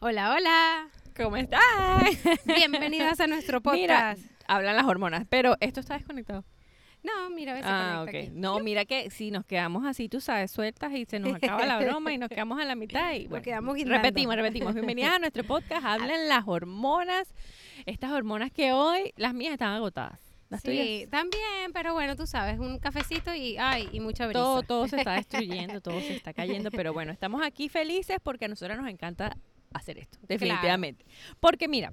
Hola, hola. ¿Cómo estás? Bienvenidas a nuestro Mira, podcast. hablan las hormonas, pero esto está desconectado. No, mira, a ver si Ah, conecta ok. aquí. No, mira que si nos quedamos así, tú sabes, sueltas y se nos acaba la broma y nos quedamos a la mitad y bueno, quedamos repetimos, repetimos. Bienvenidas a nuestro podcast, hablan las hormonas, estas hormonas que hoy, las mías están agotadas. Las tuyas, Sí, también, pero bueno, tú sabes, un cafecito y ay, y mucha brisa. todo, todo se está destruyendo, todo se está cayendo, pero bueno, estamos aquí felices porque a nosotros nos encanta hacer esto, definitivamente. Porque mira,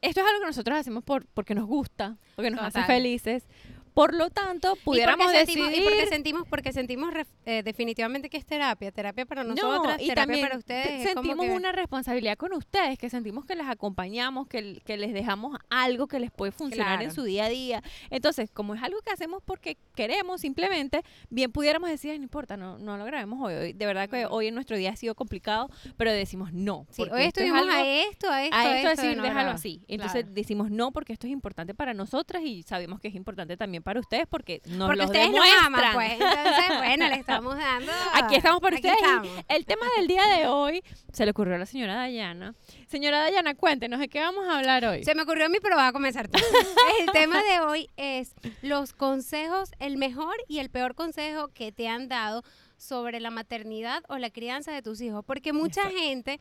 esto es algo que nosotros hacemos por, porque nos gusta, porque nos hace felices. Por lo tanto, Y pudiéramos porque sentimos, decidir... y porque sentimos, porque sentimos ref- eh, definitivamente que es terapia, terapia para nosotras, y terapia también para ustedes. sentimos que- una responsabilidad con ustedes, que sentimos que les acompañamos, que, que les dejamos algo que les puede funcionar en su día a día. Entonces, como es algo que hacemos porque queremos simplemente, bien pudiéramos decir, "Ay, no importa, no, no lo grabemos hoy. hoy". De verdad que hoy en nuestro día ha sido complicado, pero decimos no. Sí, hoy esto es estuvimos algo- a esto, a esto, a esto de decir, no déjalo así. Entonces Claro. decimos no porque esto es importante para nosotras y sabemos que es importante también para ustedes porque nos Porque lo ustedes nos demuestran. aman, pues. Entonces, bueno, le estamos dando. Aquí estamos para aquí ustedes. estamos. El tema del día de hoy se le ocurrió a la señora Dayana. Señora Dayana, cuéntenos de qué vamos a hablar hoy. Se me ocurrió a mí, pero vas a comenzar tú. el tema de hoy es los consejos, el mejor y el peor consejo que te han dado sobre la maternidad o la crianza de tus hijos. Porque mucha Exacto. gente,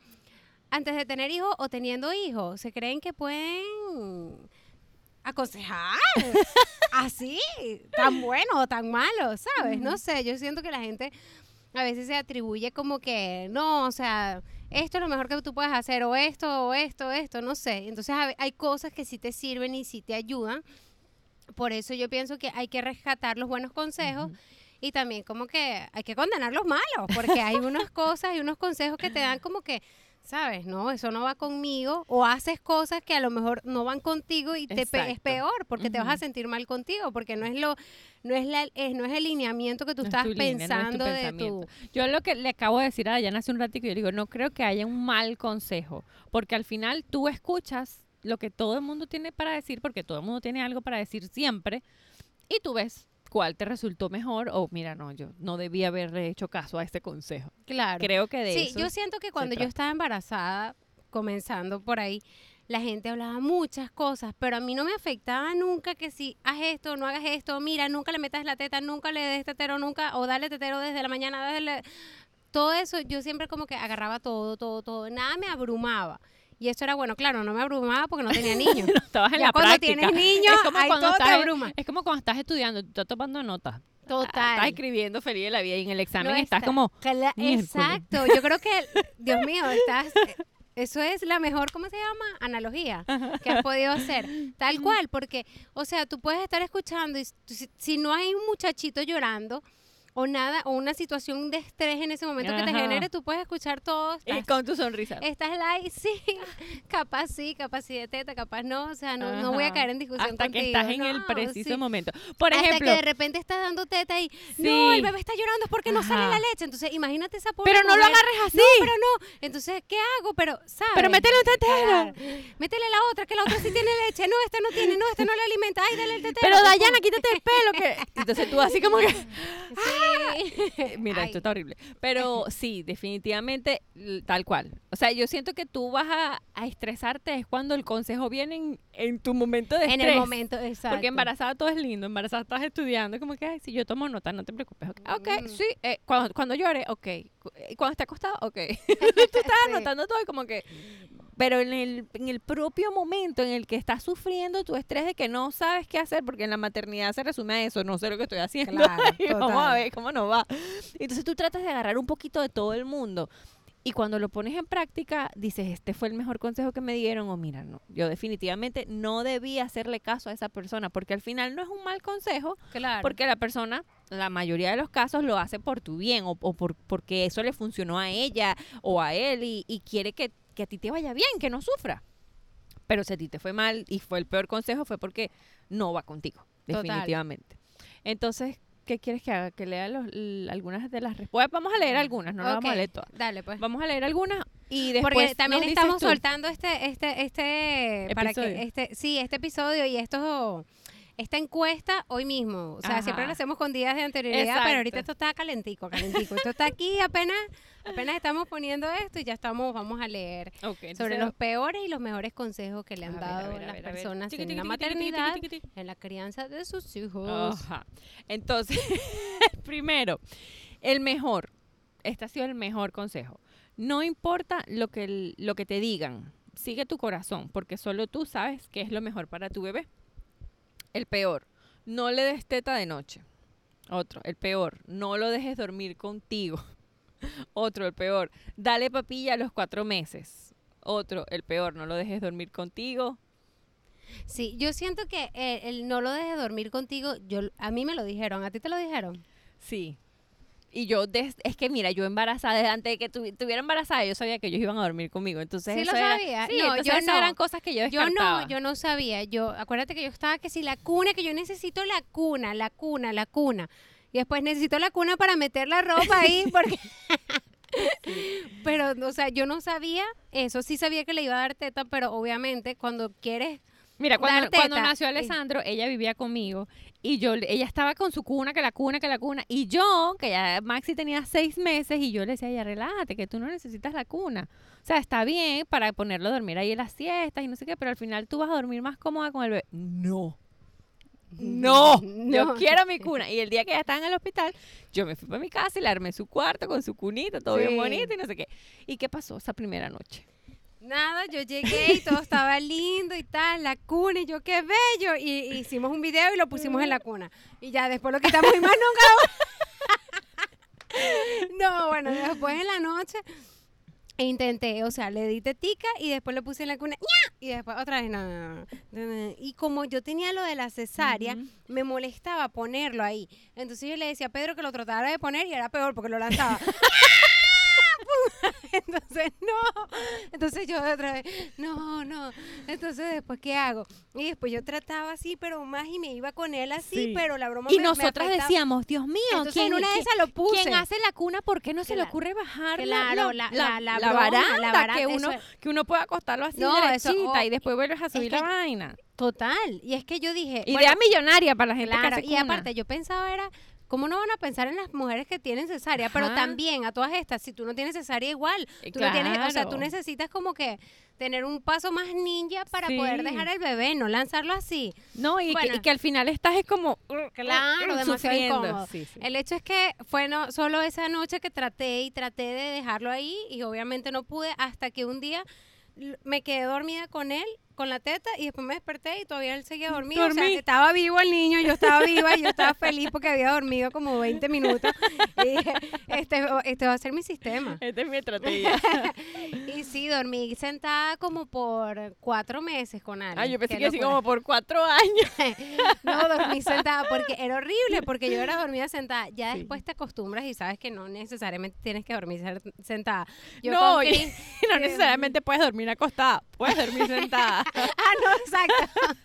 antes de tener hijos o teniendo hijos, se creen que pueden aconsejar así, tan bueno o tan malo, ¿sabes? No sé, yo siento que la gente a veces se atribuye como que, no, o sea, esto es lo mejor que tú puedes hacer, o esto, o esto, esto, no sé. Entonces hay cosas que sí te sirven y sí te ayudan. Por eso yo pienso que hay que rescatar los buenos consejos y también como que hay que condenar los malos, porque hay unas cosas y unos consejos que te dan como que, ¿sabes? No, eso no va conmigo, o haces cosas que a lo mejor no van contigo y te pe- es peor, porque te vas a sentir mal contigo, porque no es lo, no es la, es- no es el lineamiento que tú No estás tu línea, no es tu pensando de tu. Yo lo que le acabo de decir a Dayana hace un ratito, yo digo, no creo que haya un mal consejo, porque al final tú escuchas lo que todo el mundo tiene para decir, porque todo el mundo tiene algo para decir siempre, y tú ves cuál te resultó mejor, o mira, no, yo no debía haberle hecho caso a este consejo. claro. Creo que de Sí, eso. yo siento que cuando yo estaba embarazada, comenzando por ahí, la gente hablaba muchas cosas, pero a mí no me afectaba nunca que si haz esto, no hagas esto, mira, nunca le metas la teta, nunca le des tetero, nunca, o dale tetero desde la mañana, desde la- todo eso, yo siempre como que agarraba todo, todo, todo, nada me abrumaba. Y eso era bueno, claro, no me abrumaba porque no tenía niños. No estabas en Ya la cuando práctica. tienes niños, es como ahí cuando todo te estás, abruma. Es como cuando estás estudiando, tú estás tomando notas. Total. Estás escribiendo feliz de la vida y en el examen No estás está- como... Exacto, yo creo que, Dios mío, estás, eso es la mejor, ¿cómo se llama? Analogía que has podido hacer. Tal cual, porque, o sea, tú puedes estar escuchando y si, si no hay un muchachito llorando o nada, o una situación de estrés en ese momento que te genere, tú puedes escuchar todo. Y Estás, con tu sonrisa. estás live, sí, capaz sí, capaz sí de teta, capaz no, o sea, no, no voy a caer en discusión Hasta contigo. que estás en el preciso sí. momento. Por Hasta ejemplo, que de repente estás dando teta y no, el bebé está llorando es porque no sale la leche. Entonces, imagínate esa pobre pero no lo agarres así. No, pero no. Entonces, ¿qué hago? Pero, ¿sabes? Pero métele un tetero. Claro. Métele la otra, que la otra sí tiene leche. No, esta no tiene, no, esta no le alimenta. Ay, dale el tetero. Pero Dayana, quítate el pelo. que Entonces tú así como que... Sí. Mira, Ay. esto está horrible. Pero sí, definitivamente tal cual. O sea, yo siento que tú vas a, a estresarte es cuando el consejo viene en, en tu momento de En estrés. el momento, exacto. Porque embarazada todo es lindo, embarazada estás estudiando, como que, ay, si yo tomo nota, no te preocupes. Ok, Ok, Mm. sí, eh, cuando, cuando llore, ok. Eh, Cuando esté acostado, ok. Tú estás Sí. anotando todo y como que... Pero en el, en el propio momento en el que estás sufriendo tu estrés de que no sabes qué hacer, porque en la maternidad se resume a eso, no sé lo que estoy haciendo. Claro, y vamos a ver cómo nos va. Entonces tú tratas de agarrar un poquito de todo el mundo. Y cuando lo pones en práctica, dices, este fue el mejor consejo que me dieron, o mira, no, yo definitivamente no debí hacerle caso a esa persona, porque al final no es un mal consejo, Claro. porque la persona, la mayoría de los casos, lo hace por tu bien, o, o por, porque eso le funcionó a ella o a él, y, y quiere que, que a ti te vaya bien, que no sufra. Pero si a ti te fue mal y fue el peor consejo, fue porque no va contigo, Total. definitivamente. Entonces, ¿qué quieres que haga? Que lea los, algunas de las respuestas. Vamos a leer algunas, no las vamos a leer todas. Dale, pues. Vamos a leer algunas y después Porque también estamos tú. soltando este, este, este, para que este, sí, este episodio y estos esta encuesta hoy mismo. O sea, siempre lo hacemos con días de anterioridad, pero ahorita esto está calentico, calentico. esto está aquí apenas, apenas estamos poniendo esto y ya estamos, vamos a leer sobre los peores y los mejores consejos que le han ver, a dado ver, a las ver, a ver. personas Tiqui, en tiqui, la maternidad, tiqui, en la crianza de sus hijos. Ajá. Entonces, primero, el mejor, este ha sido el mejor consejo. No importa lo que, el- lo que te digan, sigue tu corazón, porque solo tú sabes qué es lo mejor para tu bebé. El peor, no le des teta de noche. Otro, el peor, no lo dejes dormir contigo. Otro, el peor, dale papilla a los cuatro meses. Otro, el peor, no lo dejes dormir contigo. Sí, yo siento que eh, el, no lo dejes dormir contigo, yo a mí me lo dijeron, ¿a ti te lo dijeron? Sí. Y yo, des- es que mira, yo embarazada, desde antes de que tu- estuviera embarazada, yo sabía que ellos iban a dormir conmigo. Entonces, ¿Sí lo eso era- sabía? Sí, No, entonces yo esas no. eran cosas que yo no, yo no sabía. Yo, acuérdate que yo estaba que si la cuna, que yo necesito la cuna, la cuna, la cuna. Y después necesito la cuna para meter la ropa ahí, porque... pero, o sea, yo no sabía eso. Sí sabía que le iba a dar teta, pero obviamente cuando quieres... Mira, cuando, nació Alessandro, ella vivía conmigo y yo, ella estaba con su cuna, que la cuna, que la cuna. Y yo, que ya Maxi tenía seis meses, y yo le decía, ya relájate, que tú no necesitas la cuna. O sea, está bien para ponerlo a dormir ahí en las siestas y no sé qué, pero al final tú vas a dormir más cómoda con el bebé. No. No, yo No. quiero mi cuna. Y el día que ella estaba en el hospital, yo me fui para mi casa y le armé su cuarto con su cunita, todo Sí. bien bonito y no sé qué. ¿Y qué pasó esa primera noche? Nada, yo llegué y todo estaba lindo y tal, la cuna y yo qué bello. Y, y hicimos un video y lo pusimos en la cuna. Y ya después lo quitamos y más nunca. no, bueno, después en la noche intenté, o sea, le di tetica y después le puse en la cuna. ¡ña! Y después otra vez, no. Y como yo tenía lo de la cesárea, me molestaba ponerlo ahí. Entonces yo le decía a Pedro que lo tratara de poner y era peor porque lo lanzaba. Entonces, no. Entonces yo otra vez, no, no. Entonces después, ¿qué hago? Y después yo trataba así, pero más y me iba con él así, Sí. pero la broma Y me- nosotras decíamos, Dios mío, Entonces ¿quién, en una de esas lo puse. quién hace la cuna? ¿Por qué no se le ocurre bajar la- claro, la, la- la- la broma, baranda? la baranda, que, uno, eso es- que uno pueda acostarlo así No, eso- derechita oh, y después vuelves a subir que la yo- vaina. Total. Y es que yo dije, Idea bueno, millonaria para la gente claro, que hace y aparte yo pensaba era, ¿cómo no van a pensar en las mujeres que tienen cesárea? Pero también a todas estas, si tú no tienes cesárea igual, Eh, tú no tienes, o sea, tú necesitas como que tener un paso más ninja para poder dejar el bebé, no lanzarlo así. No, y, que, Bueno. y que al final estás es como... Claro, demasiado incómodo. Sí, sí. El hecho es que fue no, solo esa noche que traté y traté de dejarlo ahí y obviamente no pude hasta que un día me quedé dormida con él, con la teta y después me desperté y todavía él seguía dormido. O sea, estaba vivo el niño, yo estaba viva y yo estaba feliz porque había dormido como 20 minutos. Y dije, este, este va a ser mi sistema. Esta es mi estrategia. Y sí, dormí sentada como por cuatro meses con alguien. ah, yo pensé que así como por cuatro años. No, dormí sentada porque era horrible, porque yo era dormida sentada. Ya Sí. después te acostumbras y sabes que no necesariamente tienes que dormir sentada. Yo no, y- no necesariamente puedes dormir acostada, puedes dormir sentada. Ah, no, exacto.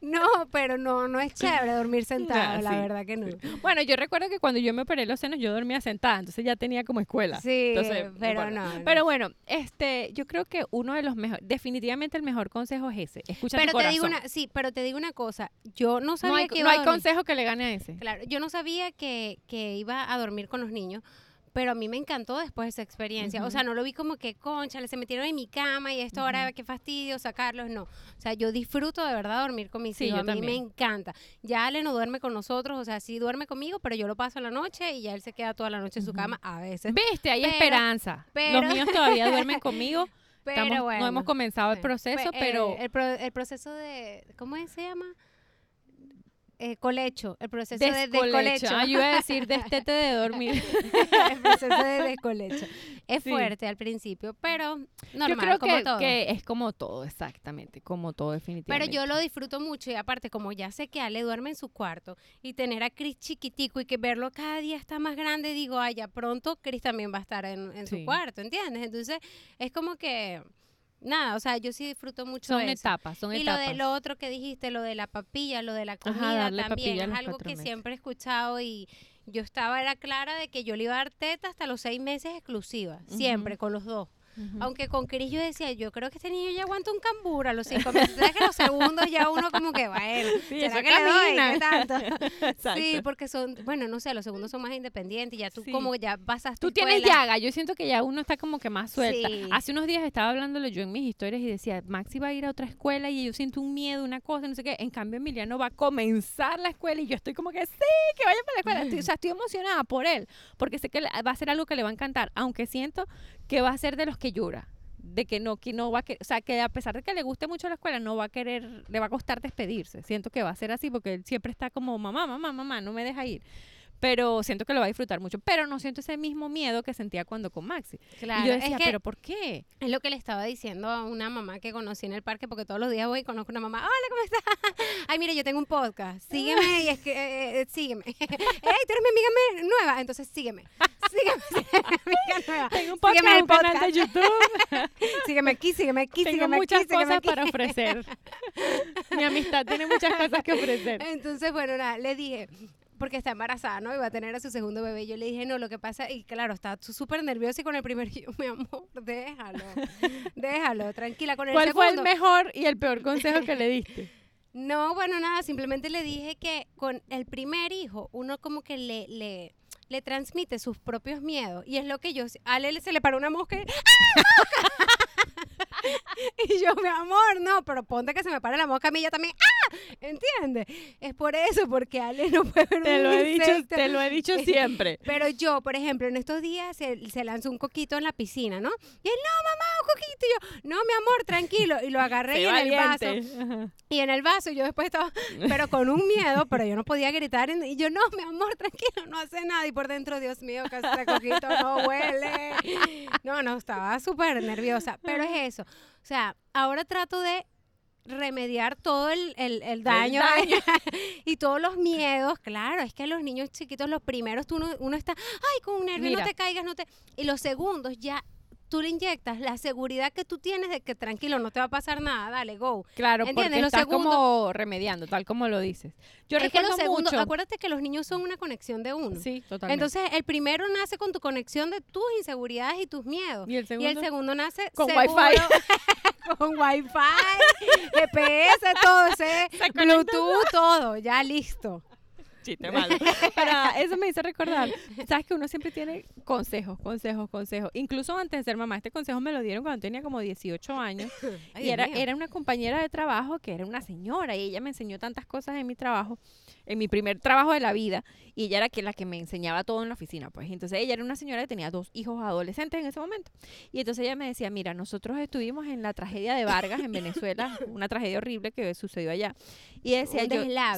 No, pero no, no es chévere dormir sentada, Ah, la sí, verdad que no. Bueno, yo recuerdo que cuando yo me operé los senos yo dormía sentada, entonces ya tenía como escuela. Sí, Entonces, pero bueno. no. no. Pero bueno, este, yo creo que uno de los mejores, definitivamente el mejor consejo es ese, escucha Pero tu te digo una, sí, pero te digo una cosa. Yo no sabía no hay, que no iba a hay dormir- consejo que le gane a ese. Claro, yo no sabía que, que iba a dormir con los niños, pero a mí me encantó después esa experiencia. O sea, no lo vi como que, concha, se metieron en mi cama y esto ahora qué fastidio sacarlos. No. O sea, yo disfruto de verdad dormir con mis Sí, hijos. yo a mí me encanta. Ya Ale no duerme con nosotros, o sea, sí duerme conmigo, pero yo lo paso en la noche y ya él se queda toda la noche en su cama a veces. Viste, hay Pero- esperanza. pero- Los míos todavía duermen conmigo. Pero Estamos- bueno. no hemos comenzado el proceso, Pe- pero el, pro- el proceso de. ¿Cómo es, se llama? Eh, colecho. El proceso de descolecho. Ah, yo iba a decir destete de dormir. el proceso de descolecho. Es Sí. fuerte al principio, pero normal, yo creo como que, todo. que es como todo, exactamente, como todo pero definitivamente. yo lo disfruto mucho y aparte como ya sé que Ale duerme en su cuarto y tener a Chris chiquitico y que verlo cada día está más grande, digo, ay, ya pronto Chris también va a estar en, en Sí. su cuarto, ¿entiendes? Entonces es como que, nada, o sea, yo sí disfruto mucho son eso. etapas, son Y lo etapas. de lo otro que dijiste, lo de la papilla, lo de la comida también, es algo que meses. siempre he escuchado y yo estaba, era clara de que yo le iba a dar teta hasta los seis meses exclusiva, siempre, con los dos. Aunque con Cris yo decía, yo creo que este niño ya aguanta un cambur a los cinco meses. Sabes que los segundos ya uno como que, bueno, Sí, ¿será que le doy? camina. ¿Qué tanto? Sí, porque son, bueno, no sé, los segundos son más independientes y ya tú Sí. como ya pasaste Tú tienes escuela. llaga, yo siento que ya uno está como que más suelta. Sí. Hace unos días estaba hablándolo yo en mis historias y decía, Maxi va a ir a otra escuela y yo siento un miedo, una cosa, no sé qué. En cambio, Emiliano va a comenzar la escuela y yo estoy como que sí, que vaya para la escuela. Estoy- o sea, estoy emocionada por él, porque sé que va a ser algo que le va a encantar, aunque siento que va a ser de los que llora. De que no, que no va a querer, o sea, que a pesar de que le guste mucho la escuela, no va a querer, le va a costar despedirse. Siento que va a ser así porque él siempre está como, mamá, mamá, mamá, no me deja ir. Pero siento que lo va a disfrutar mucho. Pero no siento ese mismo miedo que sentía cuando con Maxi. Claro, y yo decía, es que ¿pero por qué? es lo que le estaba diciendo a una mamá que conocí en el parque, porque todos los días voy y conozco una mamá. Hola, ¿cómo estás? Ay, mire, yo tengo un podcast. Sígueme y es que, eh, eh, sígueme. Ey, tú eres mi amiga nueva, entonces sígueme. Sígueme, sígueme, nueva. Tengo un Sígueme podcast, un canal de. YouTube. Sígueme aquí, sígueme aquí, Tengo sígueme muchas aquí, sígueme cosas aquí. para ofrecer. Mi amistad tiene muchas cosas que ofrecer. Entonces, bueno, nada, le dije, porque está embarazada, ¿no? Y va a tener a su segundo bebé. Yo le dije, no, lo que pasa, y claro, está súper nerviosa y con el primer, yo, mi amor, déjalo, déjalo, tranquila. Con el ¿Cuál fue el mejor y el peor consejo que le diste? No, bueno, nada, simplemente le dije que con el primer hijo, uno como que le, le, le transmite sus propios miedos. Y es lo que yo, a él se le paró una mosca y, ¡Ah, y yo, mi amor, no, pero ponte que se me pare la mosca a mí, yo también, ¡ah! ¿Entiendes? Es por eso, porque Ale no puede ver Te un lo he dicho, te lo he dicho siempre. Pero yo, por ejemplo, en estos días se, se lanzó un coquito en la piscina, ¿no? Y él, no, mamá, coquito. Y yo, no, mi amor, tranquilo. Y lo agarré y en el vaso. Ajá. Y en el vaso yo después estaba, pero con un miedo, pero yo no podía gritar. Y yo, no, mi amor, tranquilo, no hace nada. Y por dentro, Dios mío, que ese coquito no huele. No, no, estaba súper nerviosa. Pero es eso. O sea, ahora trato de remediar todo el, el- el daño, daño. y todos los miedos. Claro, es que los niños chiquitos, los primeros, tú uno, uno está, ay, con un nervio, Mira. no te caigas, no te... Y los segundos ya... Tú le inyectas la seguridad que tú tienes de que tranquilo, no te va a pasar nada, dale, go. Claro, ¿Entiendes? porque Los estás como remediando, tal como lo dices. Yo es que recuerdo los segundos, mucho. acuérdate que los niños son una conexión de uno. Sí, totalmente. Entonces, el primero nace con tu conexión de tus inseguridades y tus miedos. ¿Y el segundo? segundo nace Con seguro, con wifi, GPS, todo, Bluetooth, todo, ya listo. Chiste malo. Pero eso me hizo recordar, sabes que uno siempre tiene consejos, consejos, consejos. Incluso antes de ser mamá, este consejo me lo dieron cuando tenía como 18 años. Ay, y era, mío. era una compañera de trabajo que era una señora y ella me enseñó tantas cosas en mi trabajo, en mi primer trabajo de la vida. Y ella era que, la que me enseñaba todo en la oficina. Pues entonces ella era una señora que tenía dos hijos adolescentes en ese momento. Y entonces ella me decía, mira, nosotros estuvimos en la tragedia de Vargas en Venezuela, una tragedia horrible que sucedió allá. Y decía,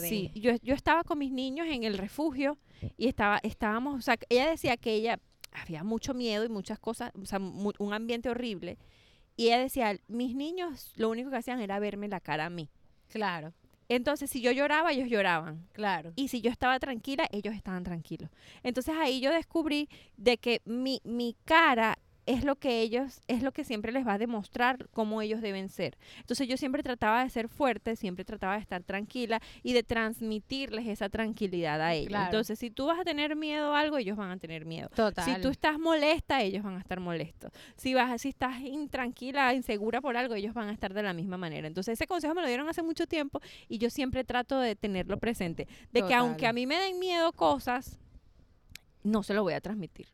sí, yo, yo estaba con mis niños en el refugio y estaba, estábamos, o sea, ella decía que ella había mucho miedo y muchas cosas, o sea, un ambiente horrible. Y ella decía, mis niños lo único que hacían era verme la cara a mí. Claro, Entonces, si yo lloraba, ellos lloraban. claro. Y si yo estaba tranquila, ellos estaban tranquilos. Entonces ahí yo descubrí de que mi, mi cara es lo que ellos, es lo que siempre les va a demostrar cómo ellos deben ser. Entonces yo siempre trataba de ser fuerte, siempre trataba de estar tranquila y de transmitirles esa tranquilidad a ellos. Claro. Entonces si tú vas a tener miedo a algo, ellos van a tener miedo. Total. Si tú estás molesta, ellos van a estar molestos. Si vas, si estás intranquila, insegura por algo, ellos van a estar de la misma manera. Entonces ese consejo me lo dieron hace mucho tiempo y yo siempre trato de tenerlo presente, de que aunque a mí me den miedo cosas, no se lo voy a transmitir.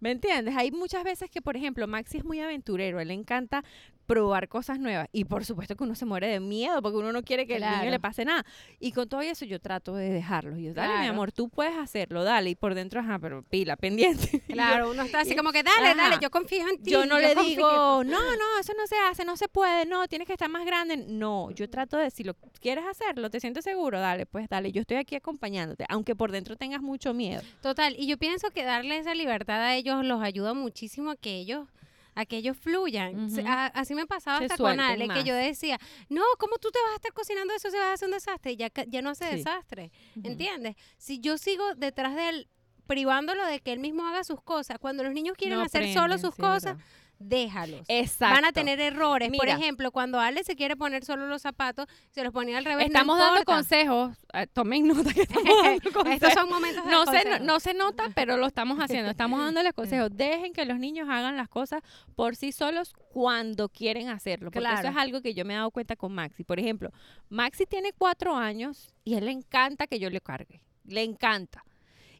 ¿Me entiendes? Hay muchas veces que, por ejemplo, Maxi es muy aventurero, él le encanta probar cosas nuevas y por supuesto que uno se muere de miedo porque uno no quiere que al niño Claro. le pase nada. Y con todo eso yo trato de dejarlo. Y yo, dale, mi amor, tú puedes hacerlo, dale. Y por dentro, ajá, pero pila, pendiente. Claro, uno está así como que dale, Ajá. dale, yo confío en ti. yo no le confío". digo, no, no, eso no se hace, no se puede, no, tienes que estar más grande. No, yo trato de, si lo quieres hacerlo, te sientes seguro, dale, pues dale, yo estoy aquí acompañándote, aunque por dentro tengas mucho miedo. Total, y yo pienso que darle esa libertad a ellos los ayuda muchísimo a que ellos a que ellos fluyan. A- así me pasaba Se hasta con Ale, que yo decía, no, ¿cómo tú te vas a estar cocinando eso? Se va a hacer un desastre. Ya, ya no hace Sí. desastre. ¿entiendes? Si yo sigo detrás de él, privándolo de que él mismo haga sus cosas, cuando los niños quieren No hacer solo sus sí, cosas, verdad. Déjalos. Exacto. Van a tener errores. Por ejemplo, cuando Ale se quiere poner solo los zapatos, se los ponía al revés. no Estamos dando consejos. eh, tomen nota que estamos dando consejos. Estos son momentos de no se, no, se nota, pero lo estamos haciendo. Estamos dándoles consejos. Dejen que los niños hagan las cosas por sí solos cuando quieren hacerlo. Porque eso es algo que yo me he dado cuenta con Maxi. Por ejemplo, Maxi tiene cuatro años y él le encanta que yo le cargue. Le encanta.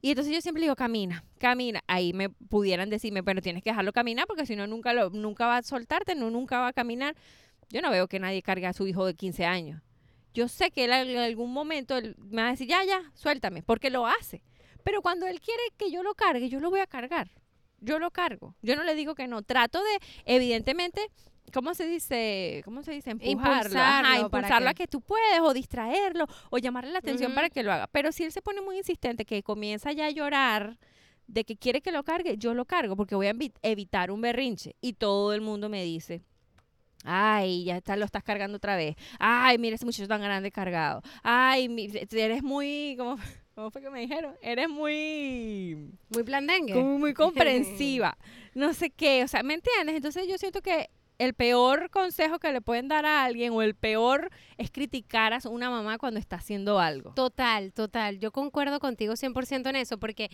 Y entonces yo siempre digo, camina, camina. Ahí me pudieran decirme, pero tienes que dejarlo caminar porque si no, nunca, lo, nunca va a soltarte, no, nunca va a caminar. Yo no veo que nadie cargue a su hijo de 15 años. Yo sé que él en algún momento me va a decir, ya, ya, suéltame, porque lo hace. Pero cuando él quiere que yo lo cargue, yo lo voy a cargar. Yo lo cargo. Yo no le digo que no. Trato de, evidentemente, ¿cómo se dice? ¿Cómo se dice? Empujarlo. Ajá, Impulsarlo impulsarlo a que- tú puedes o distraerlo o llamarle la atención para que lo haga. Pero si él se pone muy insistente, que comienza ya a llorar de que quiere que lo cargue, yo lo cargo porque voy a evi- evitar un berrinche. Y todo el mundo me dice, Ay, ya está, lo estás cargando otra vez. Ay, mira ese muchacho tan grande cargado. Ay, mi- eres muy, ¿cómo, cómo fue que me dijeron? Eres muy, Muy blandengue. como muy comprensiva. No sé qué, o sea, ¿me entiendes? Entonces yo siento que el peor consejo que le pueden dar a alguien o el peor es criticar a una mamá cuando está haciendo algo. Total, total. Yo concuerdo contigo 100% en eso, porque,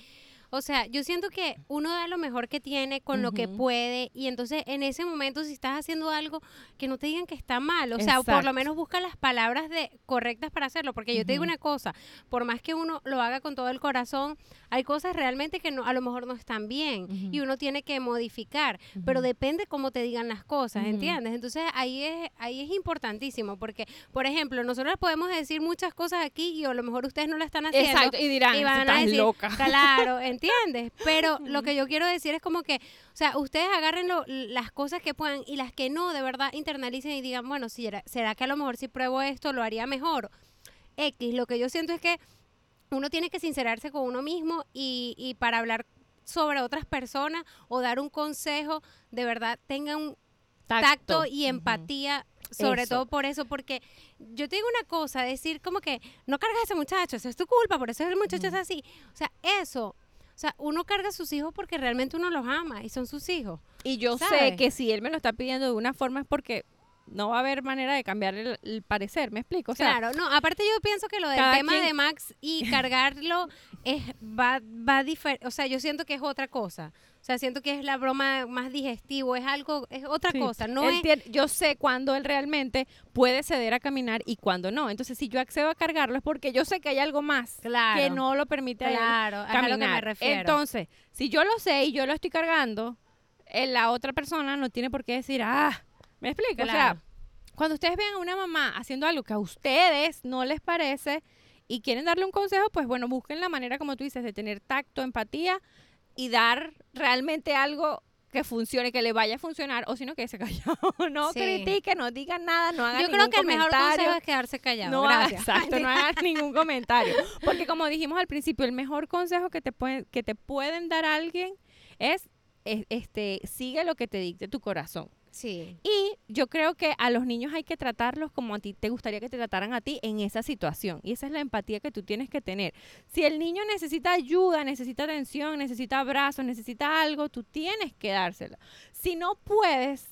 o sea, yo siento que uno da lo mejor que tiene con lo que puede y entonces en ese momento si estás haciendo algo que no te digan que está mal, o sea, por lo menos busca las palabras de correctas para hacerlo, porque yo te digo una cosa, por más que uno lo haga con todo el corazón, hay cosas realmente que no a lo mejor no están bien y uno tiene que modificar, pero depende cómo te digan las cosas. ¿entiendes? Entonces ahí es ahí es importantísimo porque por ejemplo, nosotros podemos decir muchas cosas aquí y a lo mejor ustedes no la están haciendo. Exacto, y dirán, y van a estás decir, loca. Claro, ¿entiendes? Pero lo que yo quiero decir es como que, o sea, ustedes agarren lo- las cosas que puedan y las que no, de verdad, internalicen y digan, bueno, si era- será que a lo mejor si pruebo esto lo haría mejor. X, lo que yo siento es que uno tiene que sincerarse con uno mismo y, y para hablar sobre otras personas o dar un consejo, de verdad, tengan tacto, y Ujú. empatía, sobre Eso. todo por eso, porque yo te digo una cosa, decir como que no cargas a ese muchacho, eso es tu culpa, por eso el muchacho es así. O sea, eso, sea, uno carga a sus hijos porque realmente uno los ama y son sus hijos. Y yo sé que si él me lo está pidiendo de una forma es porque no va a haber manera de cambiar el, el parecer, ¿me explico? O sea, claro, no, aparte yo pienso que lo del tema quien- de Max y cargarlo es va va difer- o sea, yo siento que es otra cosa. O sea, siento que es la broma más digestivo, es algo es otra Sí. cosa, no Él es tiene- yo sé cuándo él realmente puede ceder a caminar y cuándo no. Entonces, si yo accedo a cargarlo es porque yo sé que hay algo más claro. que no lo permite a él Claro, es a caminar. lo que me refiero. Entonces, si yo lo sé y yo lo estoy cargando, eh, la otra persona no tiene por qué decir, ah, ¿me explico? O sea, cuando ustedes vean a una mamá haciendo algo que a ustedes no les parece y quieren darle un consejo, pues bueno, busquen la manera, como tú dices, de tener tacto, empatía y dar realmente algo que funcione, que le vaya a funcionar, o si no, que se callado. no Sí. critiquen, no digan nada, no hagan Yo creo ningún que el mejor comentario. consejo es quedarse callado. No Gracias. exacto, no hagas ningún comentario. Porque como dijimos al principio, el mejor consejo que te pueden, que te pueden dar alguien es, es, este, sigue lo que te dicte tu corazón. Y yo creo que a los niños hay que tratarlos como a ti te gustaría que te trataran a ti en esa situación. Y esa es la empatía que tú tienes que tener. Si el niño necesita ayuda, necesita atención, necesita abrazos, necesita algo, tú tienes que dárselo. Si no puedes,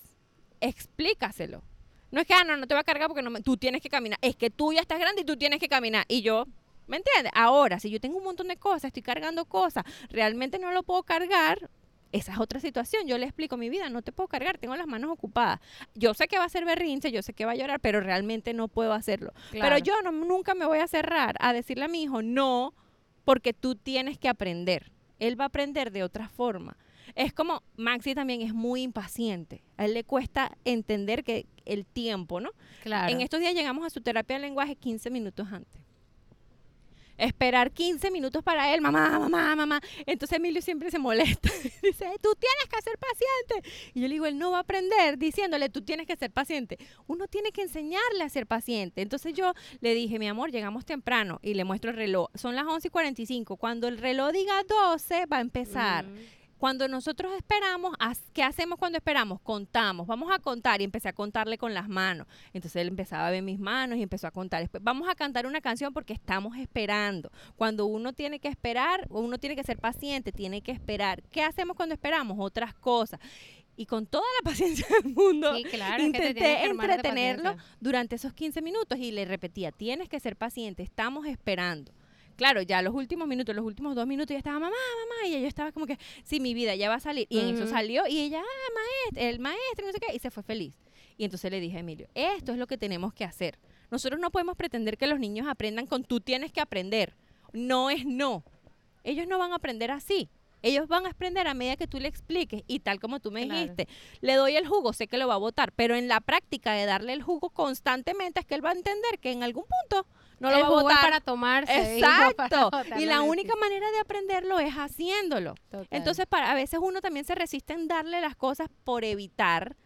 explícaselo. No es que, ah, no, no te va a cargar porque no me- tú tienes que caminar. Es que tú ya estás grande y tú tienes que caminar. Y yo, ¿me entiendes? Ahora, si yo tengo un montón de cosas, estoy cargando cosas, realmente no lo puedo cargar, esa es otra situación. Yo le explico mi vida, no te puedo cargar, tengo las manos ocupadas. Yo sé que va a ser berrinche, yo sé que va a llorar, pero realmente no puedo hacerlo. Claro. Pero yo no, nunca me voy a cerrar a decirle a mi hijo, no, porque tú tienes que aprender. Él va a aprender de otra forma. Es como Maxi también es muy impaciente. A él le cuesta entender que el tiempo, ¿no? Claro. En estos días llegamos a su terapia de lenguaje 15 minutos antes. Esperar 15 minutos para él, mamá, mamá, mamá. Entonces Emilio siempre se molesta. Dice, tú tienes que ser paciente. Y yo le digo, él no va a aprender diciéndole, tú tienes que ser paciente. Uno tiene que enseñarle a ser paciente. Entonces yo le dije, mi amor, llegamos temprano y le muestro el reloj. Son las 11 y 45. Cuando el reloj diga 12, va a empezar. Mm. Cuando nosotros esperamos, ¿qué hacemos cuando esperamos? Contamos, vamos a contar y empecé a contarle con las manos. Entonces él empezaba a ver mis manos y empezó a contar. Después, vamos a cantar una canción porque estamos esperando. Cuando uno tiene que esperar, uno tiene que ser paciente, tiene que esperar. ¿Qué hacemos cuando esperamos? Otras cosas. Y con toda la paciencia del mundo, Sí, claro, intenté que entretenerlo durante esos 15 minutos y le repetía, tienes que ser paciente, estamos esperando. Claro, ya los últimos minutos, los últimos dos minutos, ya estaba mamá, mamá, y ella estaba como que, sí, mi vida ya va a salir. Y en eso salió y ella, ah, maestro, el maestro, no sé qué, y se fue feliz. Y entonces le dije a Emilio, esto es lo que tenemos que hacer. Nosotros no podemos pretender que los niños aprendan con tú tienes que aprender. No es no. Ellos no van a aprender así. Ellos van a aprender a medida que tú le expliques y tal como tú me Claro. dijiste, le doy el jugo, sé que lo va a botar, pero en la práctica de darle el jugo constantemente es que él va a entender que en algún punto no El lo va a jugo es botar. para tomarse. para Exacto. Y la única manera de aprenderlo es haciéndolo. Total. Entonces, para, a veces uno también se resiste en darle las cosas por evitar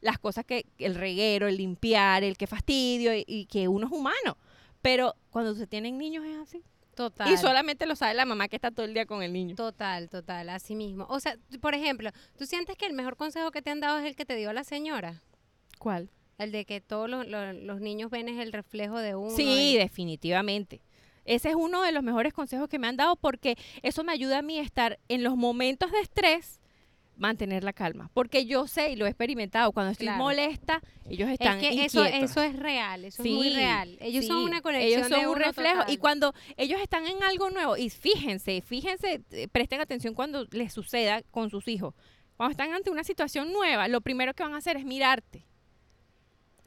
las cosas que el reguero, el limpiar, el que fastidio y, y que uno es humano. Pero cuando se tienen niños es así. total. Y solamente lo sabe la mamá que está todo el día con el niño. Total, total, así mismo. O sea, por ejemplo, ¿tú sientes que el mejor consejo que te han dado es el que te dio la señora? ¿Cuál? El de que todos los, los- los niños ven es el reflejo de uno. Sí, y- definitivamente. Ese es uno de los mejores consejos que me han dado porque eso me ayuda a mí a estar en los momentos de estrés, mantener la calma. Porque yo sé y lo he experimentado, cuando estoy Claro. molesta, ellos están es que eso, inquietos. eso es real, eso es muy real. Ellos son una conexión Ellos son de un reflejo. Y cuando ellos están en algo nuevo, y fíjense, fíjense, eh, presten atención cuando les suceda con sus hijos. Cuando están ante una situación nueva, lo primero que van a hacer es mirarte.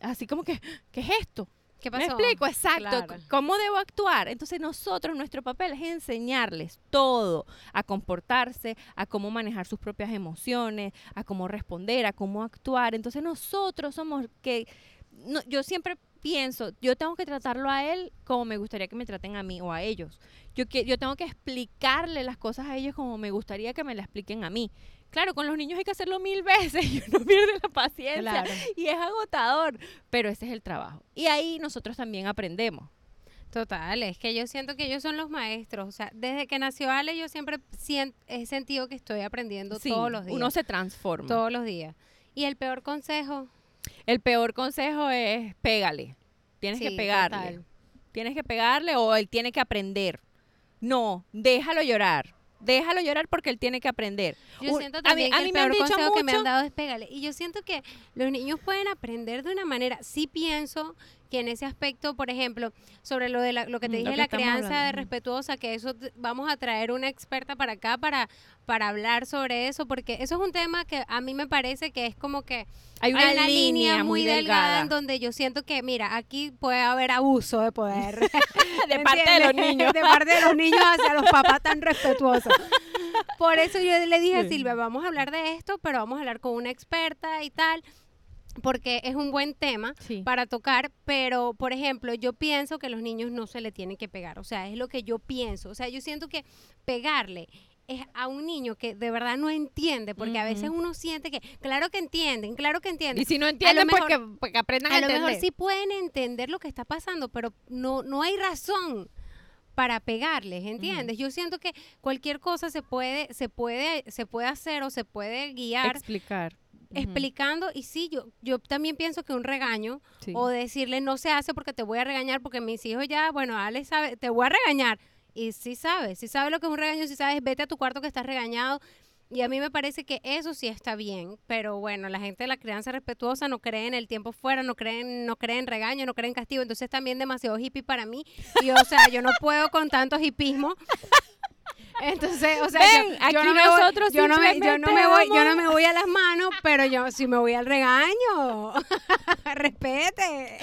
Así como que, ¿qué es esto? ¿Qué ¿Me pasó? explico? Exacto. Claro. ¿Cómo debo actuar? Entonces nosotros, nuestro papel es enseñarles todo, a comportarse, a cómo manejar sus propias emociones, a cómo responder, a cómo actuar. Entonces nosotros somos que, no, yo siempre pienso, yo tengo que tratarlo a él como me gustaría que me traten a mí o a ellos. Yo, que, yo tengo que explicarle las cosas a ellos como me gustaría que me las expliquen a mí. Claro, con los niños hay que hacerlo mil veces y uno pierde la paciencia Claro. y es agotador, pero ese es el trabajo. Y ahí nosotros también aprendemos. Total, es que yo siento que ellos son los maestros. O sea, desde que nació Ale, yo siempre he sentido que estoy aprendiendo Sí, todos los días. Uno se transforma. Todos los días. Y el peor consejo. El peor consejo es pégale. Tienes Sí, que pegarle. total. Tienes que pegarle o él tiene que aprender. No, déjalo llorar. Déjalo llorar porque él tiene que aprender. Yo siento a mí- también a que mí el me han peor dicho consejo que me han mucho- dado es pégale. Y yo siento que los niños pueden aprender de una manera. Sí pienso que en ese aspecto, por ejemplo, sobre lo de la- lo que te Mm, dije que la crianza hablando, de respetuosa, que eso vamos a traer una experta para acá para, para hablar sobre eso, porque eso es un tema que a mí me parece que es como que Hay una, línea, muy delgada en donde yo siento que, mira, aquí puede haber abuso de poder. de parte de los niños. De parte de los niños hacia los papás tan respetuosos. Por eso yo le dije a. Silvia, vamos a hablar de esto, pero vamos a hablar con una experta y tal, porque es un buen tema Sí. para tocar, pero por ejemplo, yo pienso que los niños no se le tienen que pegar, o sea, es lo que yo pienso, o sea, yo siento que pegarle es a un niño que de verdad no entiende, porque a veces uno siente que, claro que entienden, claro que entienden, Y si no entienden, pues, mejor- que, pues que aprendan a, a lo entender. mejor sí pueden entender lo que está pasando, pero no, no hay razón para pegarles, ¿entiendes? Yo siento que cualquier cosa se puede, se puede, se puede hacer o se puede guiar Explicar. Explicando y sí, yo, yo también pienso que un regaño Sí. o decirle no se hace porque te voy a regañar porque mis hijos ya, bueno, Ale sabe, te voy a regañar y sí sabe, sí sabe lo que es un regaño, sí sabes, vete a tu cuarto que estás regañado y a mí me parece que eso sí está bien, pero bueno, la gente de la crianza respetuosa no cree en el tiempo fuera, no creen, no creen en regaño, no creen en castigo, entonces también demasiado hippie para mí. Y o sea, yo no puedo con tanto hippismo. Entonces, o sea, yo- Ven, yo, aquí no me voy, nosotros yo no me, yo no me voy, yo no me voy a las manos, pero yo sí me voy al regaño. Respete.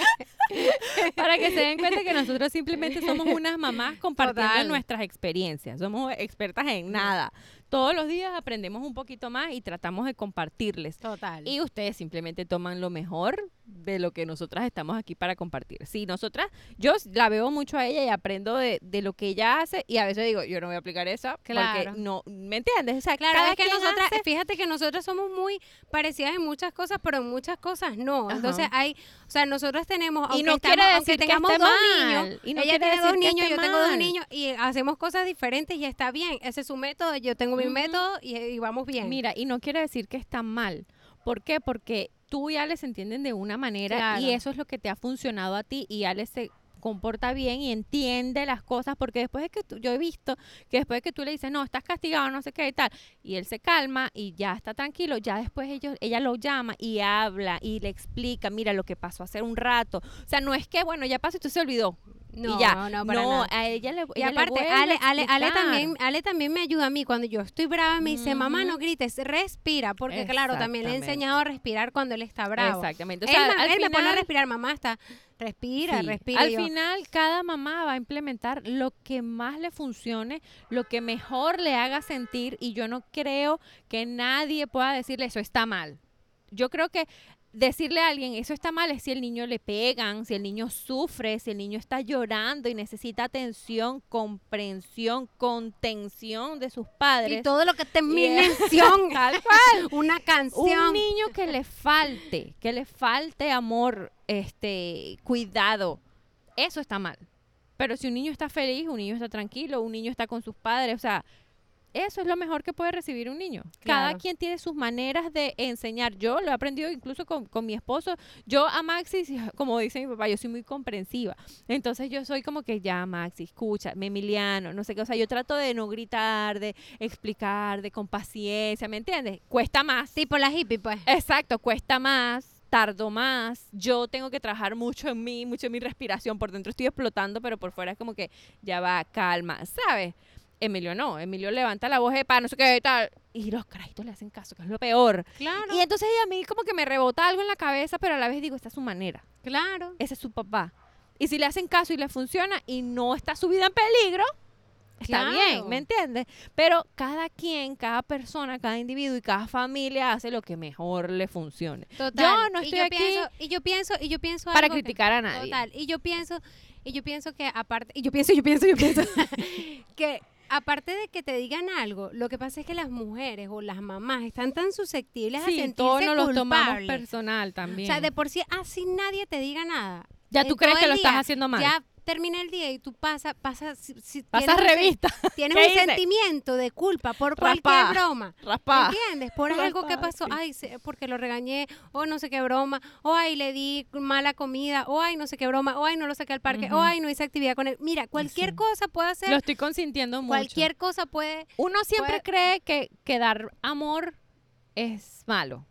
Para que se den cuenta que nosotros simplemente somos unas mamás compartiendo Total. nuestras experiencias. Somos expertas en nada. Todos los días aprendemos un poquito más y tratamos de compartirles. Total. Y ustedes simplemente toman lo mejor de lo que nosotras estamos aquí para compartir. Sí, nosotras, yo la veo mucho a ella y aprendo de, de lo que ella hace y a veces digo, yo no voy a aplicar esa Claro. porque no, ¿me entiendes? O sea, Claro, cada es que nosotras, hace- fíjate que nosotras somos muy parecidas en muchas cosas, pero en muchas cosas no. Ajá. Entonces hay, o sea, nosotros tenemos, Y aunque, no estamos- quiere decir que tengamos dos mal, niños, y no ella tiene dos niños, yo tengo dos niños y hacemos cosas diferentes y está bien. Ese es su método, yo tengo mi método y, y vamos bien. Mira, y no quiere decir que está mal. ¿Por qué? Porque tú y Ale se entienden de una manera Claro. y eso es lo que te ha funcionado a ti y Ale se comporta bien y entiende las cosas, porque después de que tú, yo he visto que después de que tú le dices, no, estás castigado, no sé qué y tal, y él se calma y ya está tranquilo, ya después ellos, ella lo llama y habla y le explica, mira lo que pasó hace un rato. O sea, no es que, bueno, ya pasó y tú se olvidó. No, y ya. no, para nada. a ella le Y ella le aparte, vuelve Ale, a Ale, Ale explicar. también, Ale también me ayuda a mí cuando yo estoy brava, me dice, mamá, no Ujú. grites, respira, porque claro, también le he Exactamente. enseñado a respirar cuando él está bravo. Exactamente. O él sea, al él me pone a final- respirar, mamá, está, respira, Sí. respira. Al y yo, final, cada mamá va a implementar lo que más le funcione, lo que mejor le haga sentir, y yo no creo que nadie pueda decirle eso está mal. Yo creo que decirle a alguien eso está mal es si el niño le pegan, si el niño sufre, si el niño está llorando y necesita atención, comprensión, contención de sus padres. y todo lo que te mi Y- mención, Tal cual. una canción. Un niño que le falte, que le falte amor, este, cuidado, eso está mal. Pero si un niño está feliz, un niño está tranquilo, un niño está con sus padres, o sea, eso es lo mejor que puede recibir un niño. Cada quien tiene sus maneras de enseñar. Yo lo he aprendido incluso con, con mi esposo. Yo a Maxi, como dice mi papá, yo soy muy comprensiva. Entonces yo soy como que ya, Maxi, escucha, Emiliano, no sé qué. O sea, yo trato de no gritar, de explicar, de con paciencia, ¿me entiendes? Cuesta más. Tipo la hippie, pues. Exacto, cuesta más, tardo más. Yo tengo que trabajar mucho en mí, mucho en mi respiración. Por dentro estoy explotando, pero por fuera es como que ya va, calma, ¿sabes? Emilio no, Emilio levanta la voz de pa, no sé qué tal. Y los carajitos le hacen caso, que es lo peor. Claro, Y entonces a mí como que me rebota algo en la cabeza, pero a la vez digo, esta es su manera. claro. Ese es su papá. Y si le hacen caso y le funciona y no está su vida en peligro, está Claro. bien, ¿me entiendes? Pero cada quien, cada persona, cada individuo y cada familia hace lo que mejor le funcione. Total. Yo no Y estoy yo aquí pienso, y yo pienso, y yo pienso para algo que- criticar a nadie. Total. Y yo pienso, y yo pienso que aparte, y yo pienso, yo pienso, yo pienso, que aparte de que te digan algo, lo que pasa es que las mujeres o las mamás están tan susceptibles a Sí, sentirse todos nos lo tomamos personal O también. sea, de por sí, así nadie te diga nada. ya tú crees que lo estás haciendo mal. Ya termina el día y tú pasas, pasas, si, si Pasas tienes revista. Tienes ¿Qué un sentimiento de culpa por cualquier broma. Raspada. ¿Entiendes? Por algo que pasó, sí. ay, porque lo regañé, o no sé qué broma, o ay, le di mala comida, o ay, no sé qué broma, o ay, no lo saqué al parque, o ay, no hice actividad con él. Mira, cualquier Sí. cosa puede hacer, Lo estoy consintiendo mucho. cualquier cosa puede. Uno siempre puede- cree que, que dar amor es malo.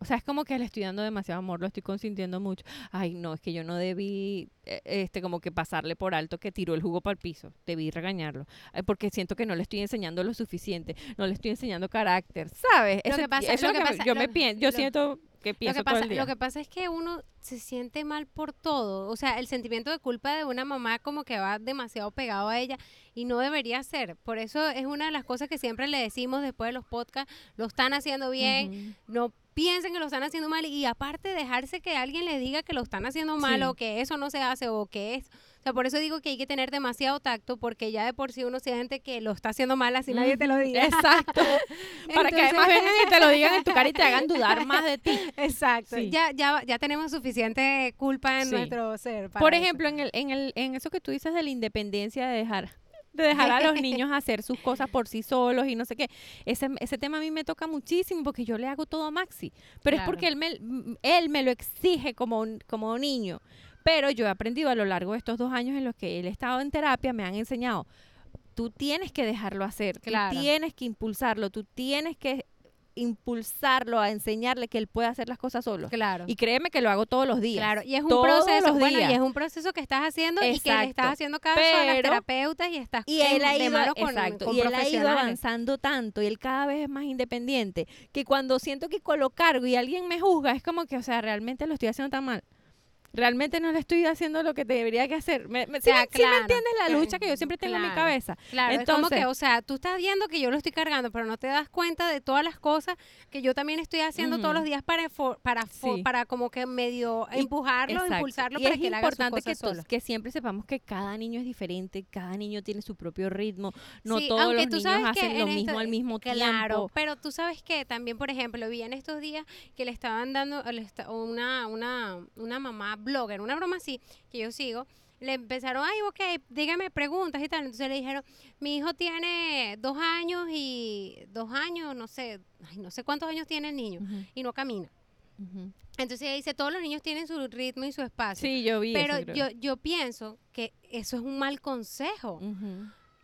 O sea, es como que le estoy dando demasiado amor, lo estoy consintiendo mucho. Ay, no, es que yo no debí, eh, este, como que pasarle por alto que tiró el jugo para el piso. Debí regañarlo. Ay, porque siento que no le estoy enseñando lo suficiente. No le estoy enseñando carácter, ¿sabes? Lo Ese- que pasa- eso lo que pasa- yo lo- me pienso, yo lo- siento que Lo pienso que, todo pasa, el día. lo que pasa es que uno se siente mal por todo. O sea, el sentimiento de culpa de una mamá como que va demasiado pegado a ella y no debería ser. Por eso es una de las cosas que siempre le decimos después de los podcasts, lo están haciendo bien, no piensen que lo están haciendo mal y aparte dejarse que alguien le diga que lo están haciendo mal Sí. o que eso no se hace o que es o sea por eso digo que hay que tener demasiado tacto porque ya de por sí uno siente que lo está haciendo mal así nadie te lo diga Exacto. Para que además vengan y te lo digan en tu cara y te hagan dudar más de ti. exacto Sí. ya ya ya tenemos suficiente culpa en Sí. nuestro ser Por eso. ejemplo, en, el, en, el, en eso que tú dices de la independencia de dejar de dejar a los niños hacer sus cosas por sí solos y no sé qué. Ese, ese tema a mí me toca muchísimo porque yo le hago todo a Maxi. Pero es porque él me, él me lo exige como, un- como niño. Pero yo he aprendido a lo largo de estos dos años en los que él ha estado en terapia, me han enseñado, tú tienes que dejarlo hacer, Claro. tú tienes que impulsarlo, tú tienes que impulsarlo a enseñarle que él puede hacer las cosas solo. claro Y créeme que lo hago todos los días. Claro, y es un Todos proceso, los bueno, y es un proceso que estás haciendo y que le estás haciendo caso a las Pero- terapeutas y estás Y él ha ido, con, exacto, con y él ha ido avanzando tanto y él cada vez es más independiente que cuando siento que lo cargo y alguien me juzga es como que, o sea, realmente lo estoy haciendo tan mal. Realmente no le estoy haciendo lo que debería que hacer. ¿Me, me, sea, claro, entiendes la claro, lucha que yo siempre tengo en mi claro. cabeza? Claro, es como que, Entonces- o sea, tú estás viendo que yo lo estoy cargando, pero no te das cuenta de todas las cosas que yo también estoy haciendo todos los días para for- para Sí. para como que medio Y- empujarlo, Exacto. impulsarlo y para es que él haga sus importante que, cosas tú- solo. que siempre sepamos que cada niño es diferente, cada niño tiene su propio ritmo, no Sí, todos los niños que hacen lo mismo esto- al mismo Claro, tiempo. pero tú sabes que también, por ejemplo, vi en estos días que le estaban dando le una, una, una mamá blogger, una broma así, que yo sigo, le empezaron, ay, ok, dígame preguntas y tal. Entonces le dijeron, mi hijo tiene dos años y dos años, no sé, ay, no sé cuántos años tiene el niño y no camina. Entonces ella dice, todos los niños tienen su ritmo y su espacio. Sí, yo vi Pero eso, yo, yo pienso que eso es un mal consejo.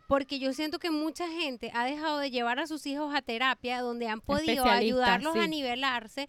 Porque yo siento que mucha gente ha dejado de llevar a sus hijos a terapia donde han podido ayudarlos a nivelarse.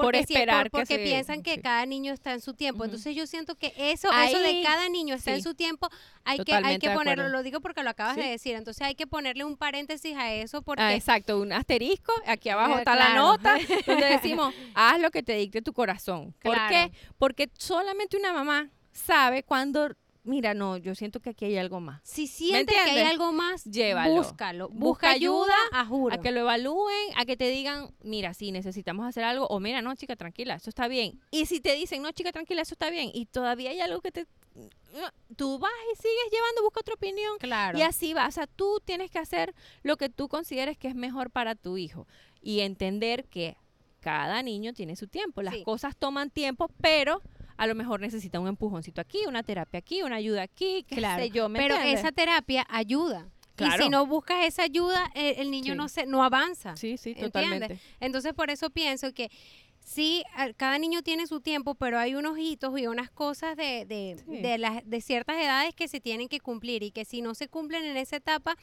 Porque, Por si- esperar que porque piensan que sí. cada niño está en su tiempo. Entonces yo siento que eso, eso de cada niño está en su tiempo, hay que, hay que ponerlo, lo digo porque lo acabas Sí. de decir, entonces hay que ponerle un paréntesis a eso porque Ah, exacto, un asterisco, aquí abajo Eh, está la nota, donde decimos, haz lo que te dicte tu corazón. ¿Por Claro. qué? Porque solamente una mamá sabe cuando, mira, no, yo siento que aquí hay algo más. si sientes que hay algo más, Llévalo. búscalo, busca, Busca ayuda, ayuda, a juro. A que lo evalúen, a que te digan, mira, sí, necesitamos hacer algo, o mira, no, chica, tranquila, eso está bien. Y si te dicen, no, chica, tranquila, eso está bien, y todavía hay algo que te... Tú vas y sigues llevando, busca otra opinión. Claro. Y así va. O sea, tú tienes que hacer lo que tú consideres que es mejor para tu hijo. Y entender que cada niño tiene su tiempo. Las Sí. cosas toman tiempo, pero a lo mejor necesita un empujoncito aquí, una terapia aquí, una ayuda aquí, qué Claro, sé yo. ¿me Pero entiendes? esa terapia ayuda. Y si no buscas esa ayuda, el, el niño Sí. no se, no avanza. Sí, sí, ¿entiendes? totalmente. Entonces, por eso pienso que sí, cada niño tiene su tiempo, pero hay unos hitos y unas cosas de, de, Sí. de, las, de ciertas edades que se tienen que cumplir y que si no se cumplen en esa etapa,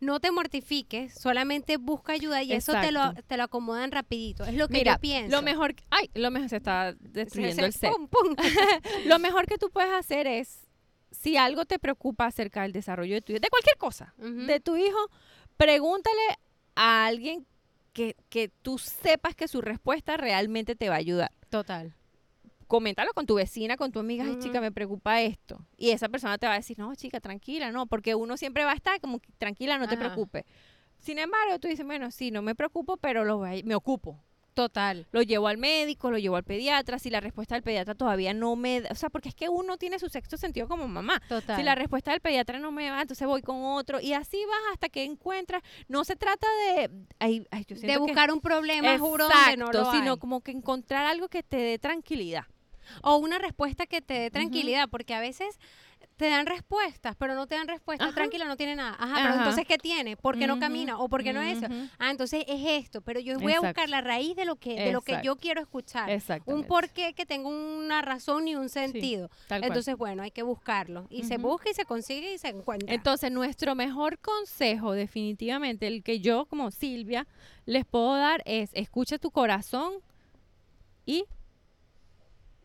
no te mortifiques, solamente busca ayuda y eso te lo, te lo acomodan rapidito. Es lo que Mira, yo pienso. lo mejor... Ay, lo mejor se está destruyendo se- el set. pum, pum. lo mejor que tú puedes hacer es, si algo te preocupa acerca del desarrollo de tu hijo, de cualquier cosa, de tu hijo, pregúntale a alguien que, que tú sepas que su respuesta realmente te va a ayudar. Total. Coméntalo con tu vecina, con tu amiga, ay chica, me preocupa esto. Y esa persona te va a decir, no, chica, tranquila, no, porque uno siempre va a estar como, tranquila, no te preocupes. Sin embargo, tú dices, bueno, sí, no me preocupo, pero lo voy a- me ocupo. Total. Lo llevo al médico, lo llevo al pediatra, si la respuesta del pediatra todavía no me... da- O sea, porque es que uno tiene su sexto sentido como mamá. Total. Si la respuesta del pediatra no me va, entonces voy con otro. Y así vas hasta que encuentras. No se trata de. Ay, ay, yo de que- buscar un problema, juro, donde no Exacto, lo sino hay. como que encontrar algo que te dé tranquilidad. O una respuesta que te dé tranquilidad, porque a veces te dan respuestas, pero no te dan respuestas. Ajá. Tranquila, no tiene nada. Ajá, pero entonces, ¿qué tiene? ¿Por qué no camina? ¿O por qué no es eso? Ah, entonces es esto, pero yo voy a buscar Exacto. la raíz de lo que, de lo que yo Exacto. quiero escuchar. Exactamente. Un porqué que tenga una razón y un sentido. Cual. Entonces, bueno, hay que buscarlo. Y se busca y se consigue y se encuentra. Entonces, nuestro mejor consejo, definitivamente, el que yo, como Silvia, les puedo dar es: escucha tu corazón y.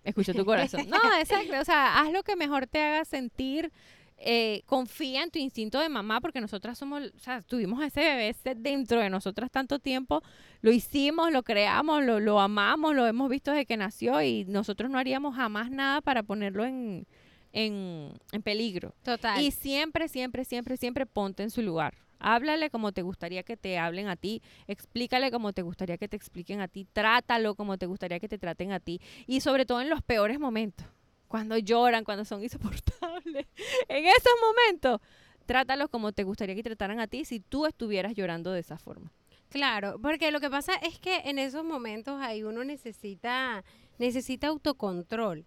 Escucha tu corazón. No, exacto. O sea, haz lo que mejor te haga sentir. eh, confía en tu instinto de mamá, porque nosotras somos, o sea, tuvimos ese bebé dentro de nosotras tanto tiempo, lo hicimos, lo creamos, lo, lo amamos, lo hemos visto desde que nació y nosotros no haríamos jamás nada para ponerlo en, en, en peligro. Total. Y siempre, siempre, siempre, siempre ponte en su lugar. Háblale como te gustaría que te hablen a ti, explícale como te gustaría que te expliquen a ti, trátalo como te gustaría que te traten a ti y sobre todo en los peores momentos, cuando lloran, cuando son insoportables. En esos momentos, trátalos como te gustaría que trataran a ti si tú estuvieras llorando de esa forma. Claro, porque lo que pasa es que en esos momentos ahí uno necesita, necesita autocontrol.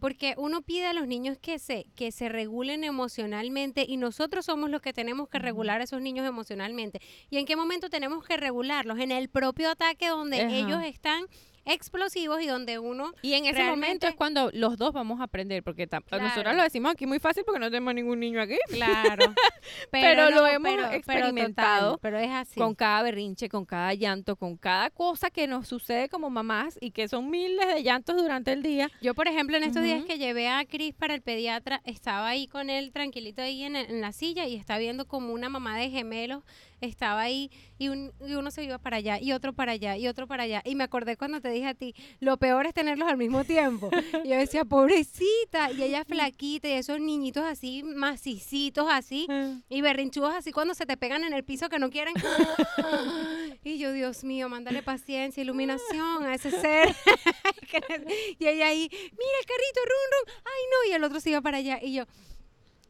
Porque uno pide a los niños que se, que se regulen emocionalmente y nosotros somos los que tenemos que regular a esos niños emocionalmente. ¿Y en qué momento tenemos que regularlos? En el propio ataque donde Ajá. ellos están explosivos y donde uno... Y en ese momento es cuando los dos vamos a aprender, porque Claro. nosotros lo decimos aquí muy fácil porque no tenemos ningún niño aquí. Claro. Pero lo hemos experimentado pero es así. con cada berrinche, con cada llanto, con cada cosa que nos sucede como mamás y que son miles de llantos durante el día. Yo, por ejemplo, en estos días que llevé a Cris para el pediatra, estaba ahí con él tranquilito ahí en, en la silla y estaba viendo como una mamá de gemelos estaba ahí y, un- y uno se iba para allá y otro para allá y otro para allá. Y me acordé cuando te dije a ti, lo peor es tenerlos al mismo tiempo. Y yo decía, pobrecita, y ella flaquita y esos niñitos así, macicitos así. Y berrinchudos así cuando se te pegan en el piso que no quieren. y yo, Dios mío, mándale paciencia, iluminación a ese ser. y ella ahí, mira el carrito, rum, rum. Ay, no. Y el otro se iba para allá. Y yo,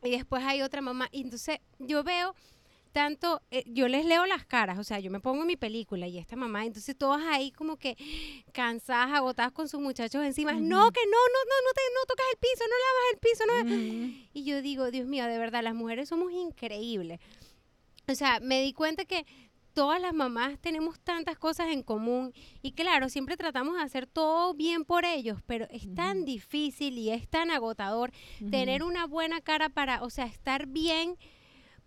y después hay otra mamá. Y entonces yo veo tanto, eh, yo les leo las caras, o sea, yo me pongo en mi película y esta mamá, entonces todas ahí como que cansadas, agotadas con sus muchachos encima, no, que no, no, no, no te, no tocas el piso, no lavas el piso, no, y yo digo, Dios mío, de verdad, las mujeres somos increíbles. O sea, me di cuenta que todas las mamás tenemos tantas cosas en común y claro, siempre tratamos de hacer todo bien por ellos, pero es tan difícil y es tan agotador tener una buena cara para, o sea, estar bien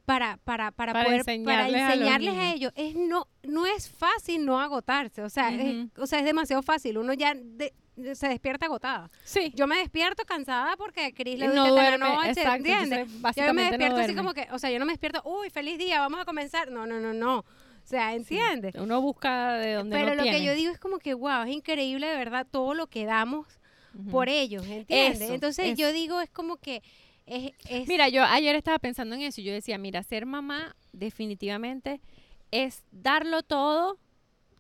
para, para, para, Para poder enseñarles para a enseñarles a, niños. ellos. Es no, no es fácil no agotarse, o sea, es, o sea, es demasiado fácil. Uno ya de- se despierta agotada. Sí. Yo me despierto cansada porque Cris le no duerme, la noche, exacto. ¿entiendes? Yo me no despierto así como que, o sea, yo no me despierto, uy, feliz día, vamos a comenzar. No, no, no, no. O sea, ¿entiendes? Uno busca de donde Pero no lo que yo digo es como que, wow, es increíble de verdad todo lo que damos por ellos, ¿entiendes? Eso, Entonces eso. yo digo, es como que Mira, yo ayer estaba pensando en eso y yo decía, mira, ser mamá definitivamente es darlo todo,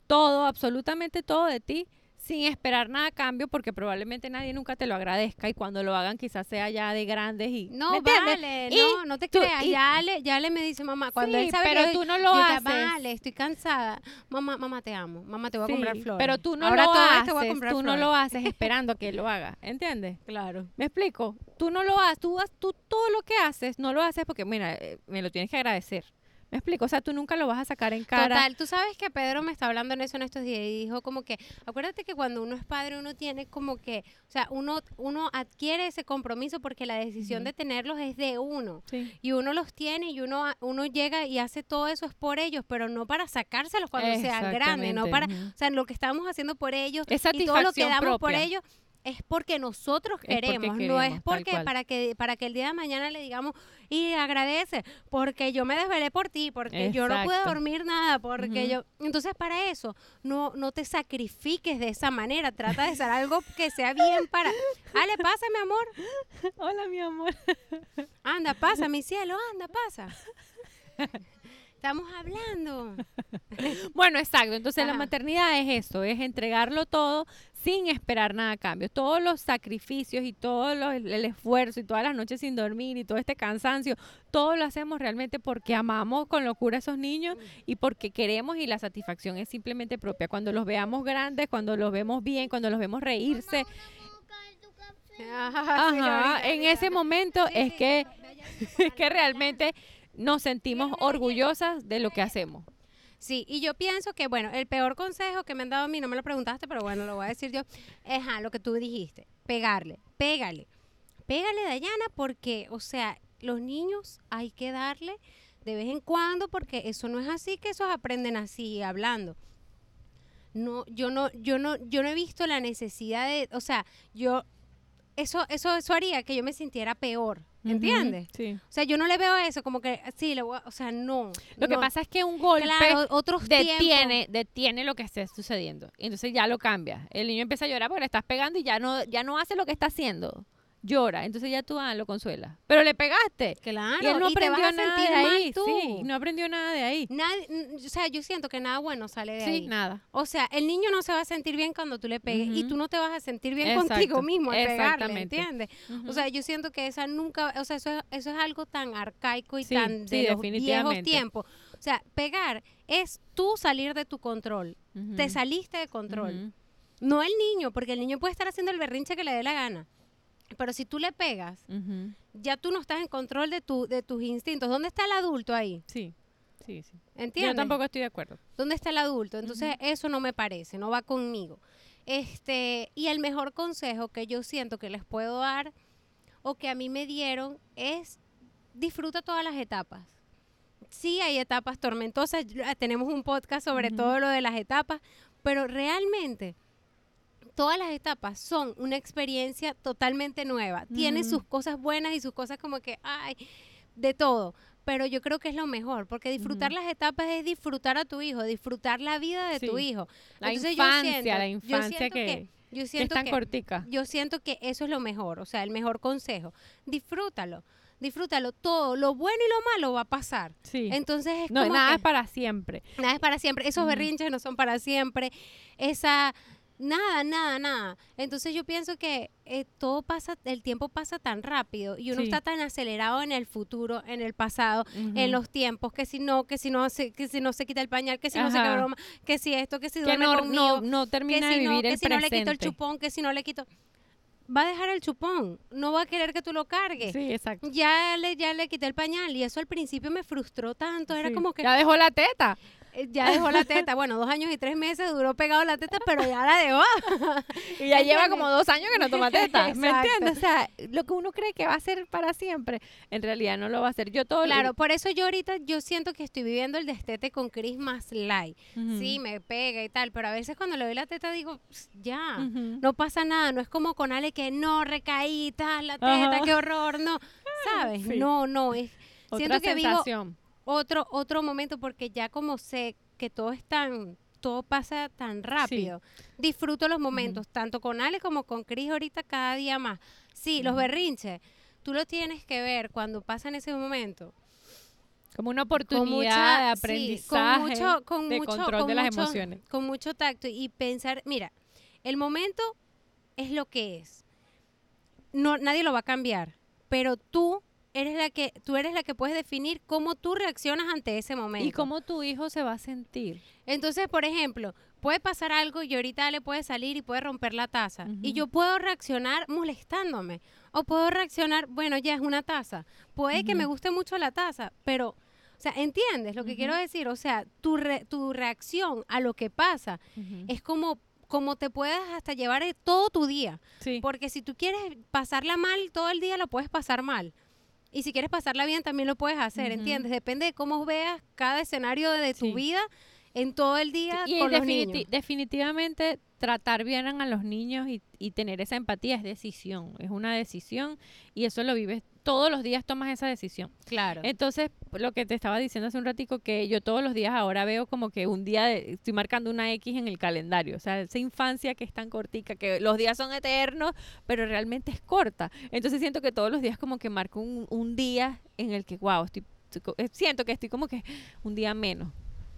todo, absolutamente todo de ti, sin esperar nada a cambio, porque probablemente nadie nunca te lo agradezca y cuando lo hagan quizás sea ya de grandes y... no, vale, Y no, no te tú- creas. y- Ya le, ya le me dice mamá, cuando Sí, él sabe pero que yo- tú no lo yo ya, haces. vale, estoy cansada. Mamá, mamá, te amo. Mamá, te voy a comprar flores. Pero tú no Ahora lo haces, te voy a comprar tú no lo haces esperando a que lo haga, ¿entiendes? Claro. ¿Me explico? Tú no lo haces, tú, tú todo lo que haces, no lo haces porque, mira, eh, me lo tienes que agradecer. ¿Me explico? O sea, tú nunca lo vas a sacar en cara. Total, tú sabes que Pedro me está hablando en eso en estos días y dijo como que, acuérdate que cuando uno es padre uno tiene como que, o sea, uno, uno adquiere ese compromiso porque la decisión de tenerlos es de uno. Sí. Y uno los tiene y uno, uno llega y hace todo eso es por ellos, pero no para sacárselos cuando sean grandes, no para, o sea, lo que estamos haciendo por ellos y todo lo que damos por ellos es porque nosotros Es porque queremos, no es porque para que para que el día de mañana le digamos y agradece porque yo me desvelé por ti, porque yo no pude dormir nada, porque yo entonces para eso no no te sacrifiques de esa manera, trata de hacer algo que sea bien para Ale, pasa, mi amor. Hola, mi amor. Anda, pasa, mi cielo, anda, pasa. Estamos hablando. Bueno, exacto. Entonces la maternidad es eso, es entregarlo todo sin esperar nada a cambio. Todos los sacrificios y todo lo- el esfuerzo y todas las noches sin dormir y todo este cansancio, todo lo hacemos realmente porque amamos con locura a esos niños y porque queremos y la satisfacción es simplemente propia. Cuando los veamos grandes, cuando los vemos bien, cuando los vemos reírse, Ajá, en ese momento es que, es que realmente nos sentimos orgullosas de lo que hacemos. Sí, y yo pienso que, bueno, el peor consejo que me han dado a mí, no me lo preguntaste, pero bueno, lo voy a decir yo, es ajá, lo que tú dijiste, pegarle, pégale, pégale, Dayana, porque, o sea, los niños hay que darle de vez en cuando, porque eso no es así, que esos aprenden así, hablando. No, yo no, yo no, yo no he visto la necesidad de, o sea, yo, eso, eso, eso haría que yo me sintiera peor, ¿entiendes? Sí. O sea, yo no le veo eso, como que, sí, le voy a- o sea, no. Lo que no. pasa es que un golpe Claro, otros detiene, detiene lo que esté sucediendo. Y entonces ya lo cambia. El niño empieza a llorar porque le estás pegando y ya no, ya no hace lo que está haciendo. Llora. Entonces ya tú ah, lo consuelas. Pero le pegaste. Claro, y él no y te vas aprendió a nada sentir de ahí. tú. Sí, no aprendió nada de ahí. Nadie- o sea, yo siento que nada bueno sale de Sí, ahí. nada. O sea, el niño no se va a sentir bien cuando tú le pegues y tú no te vas a sentir bien Exacto, contigo mismo al pegarle. ¿entiendes? O sea, yo siento que esa nunca, o sea, eso es, eso es algo tan arcaico y Sí, tan sí, de los viejos tiempos. O sea, pegar es tú salir de tu control. Te saliste de control. No el niño, porque el niño puede estar haciendo el berrinche que le dé la gana. Pero si tú le pegas, ya tú no estás en control de, tu, de tus instintos. ¿Dónde está el adulto ahí? Sí, sí, sí. ¿Entiendes? Yo tampoco estoy de acuerdo. ¿Dónde está el adulto? Entonces, eso no me parece, no va conmigo. Este, y el mejor consejo que yo siento que les puedo dar o que a mí me dieron es disfruta todas las etapas. Sí, hay etapas tormentosas, ya tenemos un podcast sobre todo lo de las etapas, pero realmente todas las etapas son una experiencia totalmente nueva. Tiene sus cosas buenas y sus cosas como que, ay, de todo. Pero yo creo que es lo mejor, porque disfrutar las etapas es disfrutar a tu hijo, disfrutar la vida de tu hijo. La Entonces, yo infancia, siento- la infancia siento que, yo que es tan que, cortica. yo siento que eso es lo mejor, o sea, el mejor consejo. Disfrútalo, disfrútalo todo, lo bueno y lo malo va a pasar. Sí. Entonces es No, como nada que es para siempre. nada es para siempre, esos berrinches no son para siempre, esa nada, nada, nada. Entonces yo pienso que eh, todo pasa, el tiempo pasa tan rápido y uno Sí. está tan acelerado en el futuro, en el pasado, en los tiempos, que si no, que si no se, que si no se quita el pañal, que si no se queda broma, que si esto, que si que duerme no, conmigo, no, no que termina si de no, vivir que el si no le quito el chupón, que si no le quito, va a dejar el chupón, no va a querer que tú lo cargues. Sí, exacto. Ya le, ya le quité el pañal y eso al principio me frustró tanto, era como que, Ya dejó la teta. Eh, ya dejó la teta. Bueno, dos años y tres meses duró pegado la teta, pero ya la dejó. Y ya lleva como dos años que no toma teta. ¿Me entiendes? O sea, lo que uno cree que va a ser para siempre, en realidad no lo va a ser. Yo todo lo- Claro, por eso yo ahorita yo siento que estoy viviendo el destete con Chris más light. Sí, me pega y tal, pero a veces cuando le doy la teta digo, "Ps, ya, no pasa nada. No es como con Ale que no, recaí, tal, la teta, qué horror, no. ¿Sabes? Sí. No, no, es... Otra siento que vivo sensación. Otro otro momento porque ya como sé que todo es tan todo pasa tan rápido. Disfruto los momentos, tanto con Ale como con Cris ahorita cada día más. Sí, los berrinches, tú lo tienes que ver cuando pasa en ese momento. Como una oportunidad mucha- de sí, aprendizaje, con mucho, con de mucho- control con de las mucho- emociones. Con mucho tacto y pensar, mira, el momento es lo que es. No, nadie lo va a cambiar, pero tú eres la que tú eres la que puedes definir cómo tú reaccionas ante ese momento. Y cómo tu hijo se va a sentir. Entonces, por ejemplo, puede pasar algo y ahorita le puede salir y puede romper la taza. Y yo puedo reaccionar molestándome. O puedo reaccionar, bueno, ya es una taza. Puede que me guste mucho la taza, pero, o sea, ¿entiendes lo que quiero decir? O sea, tu, re- tu reacción a lo que pasa es como, como te puedes hasta llevar todo tu día. Sí. Porque si tú quieres pasarla mal todo el día, lo puedes pasar mal. Y si quieres pasarla bien, también lo puedes hacer. ¿entiendes? Depende de cómo veas cada escenario de tu Sí. vida en todo el día y con los niños. definitivamente tratar bien a los niños y, y tener esa empatía es decisión, es una decisión y eso lo vives todos los días tomas esa decisión. Claro. Entonces, lo que te estaba diciendo hace un ratico, que yo todos los días ahora veo como que un día, de- estoy marcando una X en el calendario, o sea, esa infancia que es tan cortica, que los días son eternos, pero realmente es corta. Entonces siento que todos los días como que marco un, un día en el que, wow, estoy, siento que estoy como que un día menos.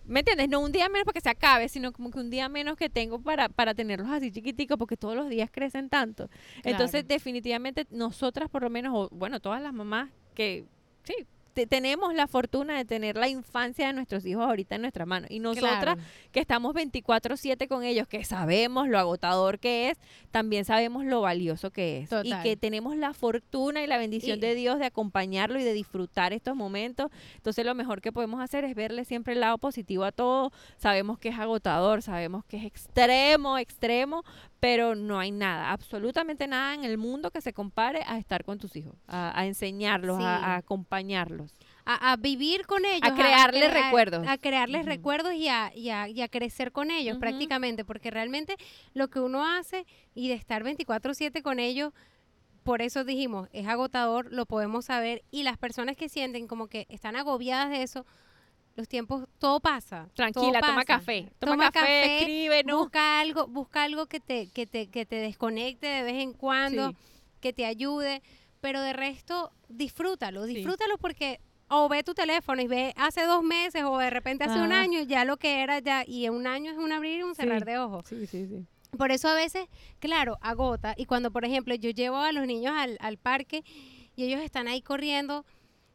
¿Me entiendes? No un día menos para que se acabe, sino como que un día menos que tengo para, para tenerlos así chiquiticos, porque todos los días crecen tanto. Entonces, definitivamente, nosotras por lo menos, o bueno, todas las mamás que, sí, te- tenemos la fortuna de tener la infancia de nuestros hijos ahorita en nuestra mano. Y nosotras Claro. que estamos 24/7 con ellos, que sabemos lo agotador que es, también sabemos lo valioso que es. Y que tenemos la fortuna y la bendición Y- de Dios de acompañarlo y de disfrutar estos momentos. Entonces lo mejor que podemos hacer es verle siempre el lado positivo a todo. Sabemos que es agotador, sabemos que es extremo, extremo, pero no hay nada, absolutamente nada en el mundo que se compare a estar con tus hijos, a, a enseñarlos, a- Sí. a acompañarlos. a, a vivir con ellos. crearles cre- recuerdos. A, crearles Ujú. recuerdos y a, y, a, y a crecer con ellos Ujú. prácticamente, porque realmente lo que uno hace y de estar 24/7 con ellos, por eso dijimos, es agotador, lo podemos saber, y las personas que sienten como que están agobiadas de eso, los tiempos, todo pasa. todo Tranquila, toma café. Toma, Toma café, café, escribe, no. Busca algo, busca algo que te, que te, que te desconecte de vez en cuando, Sí. que te ayude, pero de resto, disfrútalo, Sí. disfrútalo porque o ve tu teléfono y ve hace dos meses o de repente hace un Ajá. año, ya lo que era ya, y en un año es un abrir y un cerrar Sí. de ojos. Sí, sí, sí. Por eso a veces, claro, agota. Y cuando, por ejemplo, yo llevo a los niños al, al parque y ellos están ahí corriendo,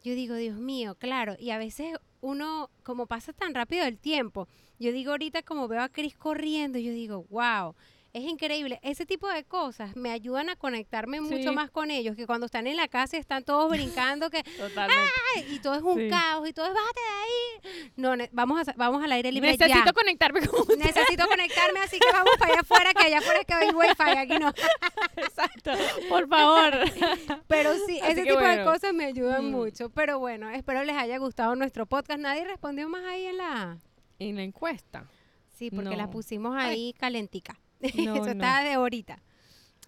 yo digo, Dios mío, claro. Y a veces uno, como pasa tan rápido el tiempo, yo digo ahorita como veo a Cris corriendo, yo digo, wow. Es increíble. Ese tipo de cosas me ayudan a conectarme Sí. mucho más con ellos, que cuando están en la casa y están todos brincando, que Totalmente. ¡ay! y todo es un Sí. caos y todo es bájate de ahí. No, vamos, a, vamos al aire libre Necesito ya. conectarme con usted. Necesito conectarme, así que vamos para allá afuera, que allá afuera es que hay wifi, aquí no. Exacto. Por favor. Pero sí, Así ese tipo de cosas me ayudan Mm. mucho. Pero bueno, espero les haya gustado nuestro podcast. Nadie respondió más ahí en la... en la encuesta. Sí, porque la No. pusimos ahí calentica. No, Eso no. está de ahorita.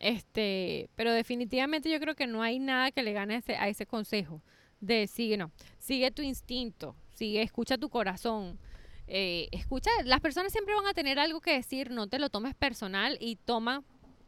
Este, pero definitivamente yo creo que no hay nada que le gane a ese, a ese consejo de sigue, no, sigue tu instinto, sigue, escucha tu corazón. eh, escucha, las personas siempre van a tener algo que decir, no te lo tomes personal y toma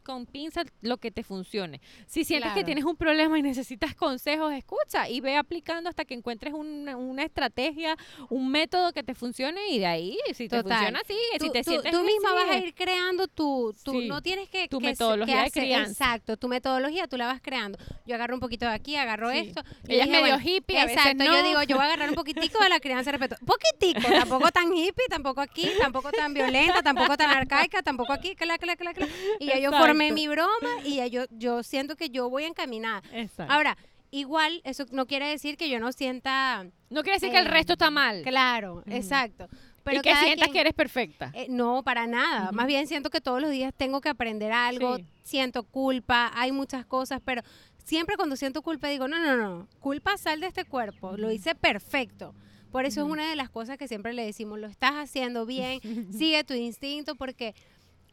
con pinza lo que te funcione. Si sientes que tienes un problema y necesitas consejos, escucha y ve aplicando hasta que encuentres una, una estrategia, un método que te funcione y de ahí, si te Total. funciona, sigue. Si te tú- sientes tú misma vas a ir creando tu, tu Sí. no tienes que Tu que metodología que de crianza. exacto, tu metodología tú la vas creando. Yo agarro un poquito de aquí, agarro Sí. esto. Ella es medio bueno, hippie, a veces Exacto, yo digo, yo voy a agarrar un poquitico de la crianza respeto. Poquitico, tampoco tan hippie, tampoco aquí, tampoco tan violenta, tampoco tan arcaica, tampoco aquí, cla, cla, cla, cla. Y ya yo formé Mi broma y ya yo, yo siento que yo voy encaminada. Exacto. Ahora, igual, eso no quiere decir que yo no sienta no quiere decir que el eh, resto está mal. Claro, exacto. Pero y que sientas quien- que eres perfecta. Eh, no, para nada. Más bien siento que todos los días tengo que aprender algo, Sí. siento culpa, hay muchas cosas, pero siempre cuando siento culpa digo, no, no, no, culpa sal de este cuerpo, lo hice perfecto. Por eso es una de las cosas que siempre le decimos, lo estás haciendo bien, sigue tu instinto porque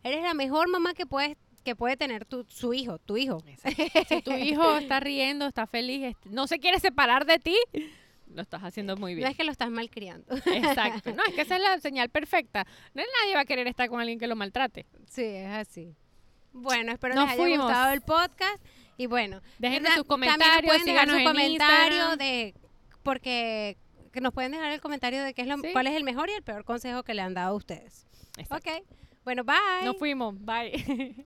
eres la mejor mamá que puedes que puede tener tu, su hijo, tu hijo. Si tu hijo está riendo, está feliz, no se quiere separar de ti, lo estás haciendo muy No bien. es que lo estás malcriando. Exacto. No, es que esa es la señal perfecta. No, nadie va a querer estar con alguien que lo maltrate. sí, es así. Bueno, espero Nos les haya fuimos. gustado el podcast y bueno, na- sus comentarios, pueden dejar síganos su en comentario Instagram. de porque que nos pueden dejar el comentario de qué es lo, Sí. cuál es el mejor y el peor consejo que le han dado a ustedes. Exacto. Ok. Bueno, bye. Nos fuimos. Bye.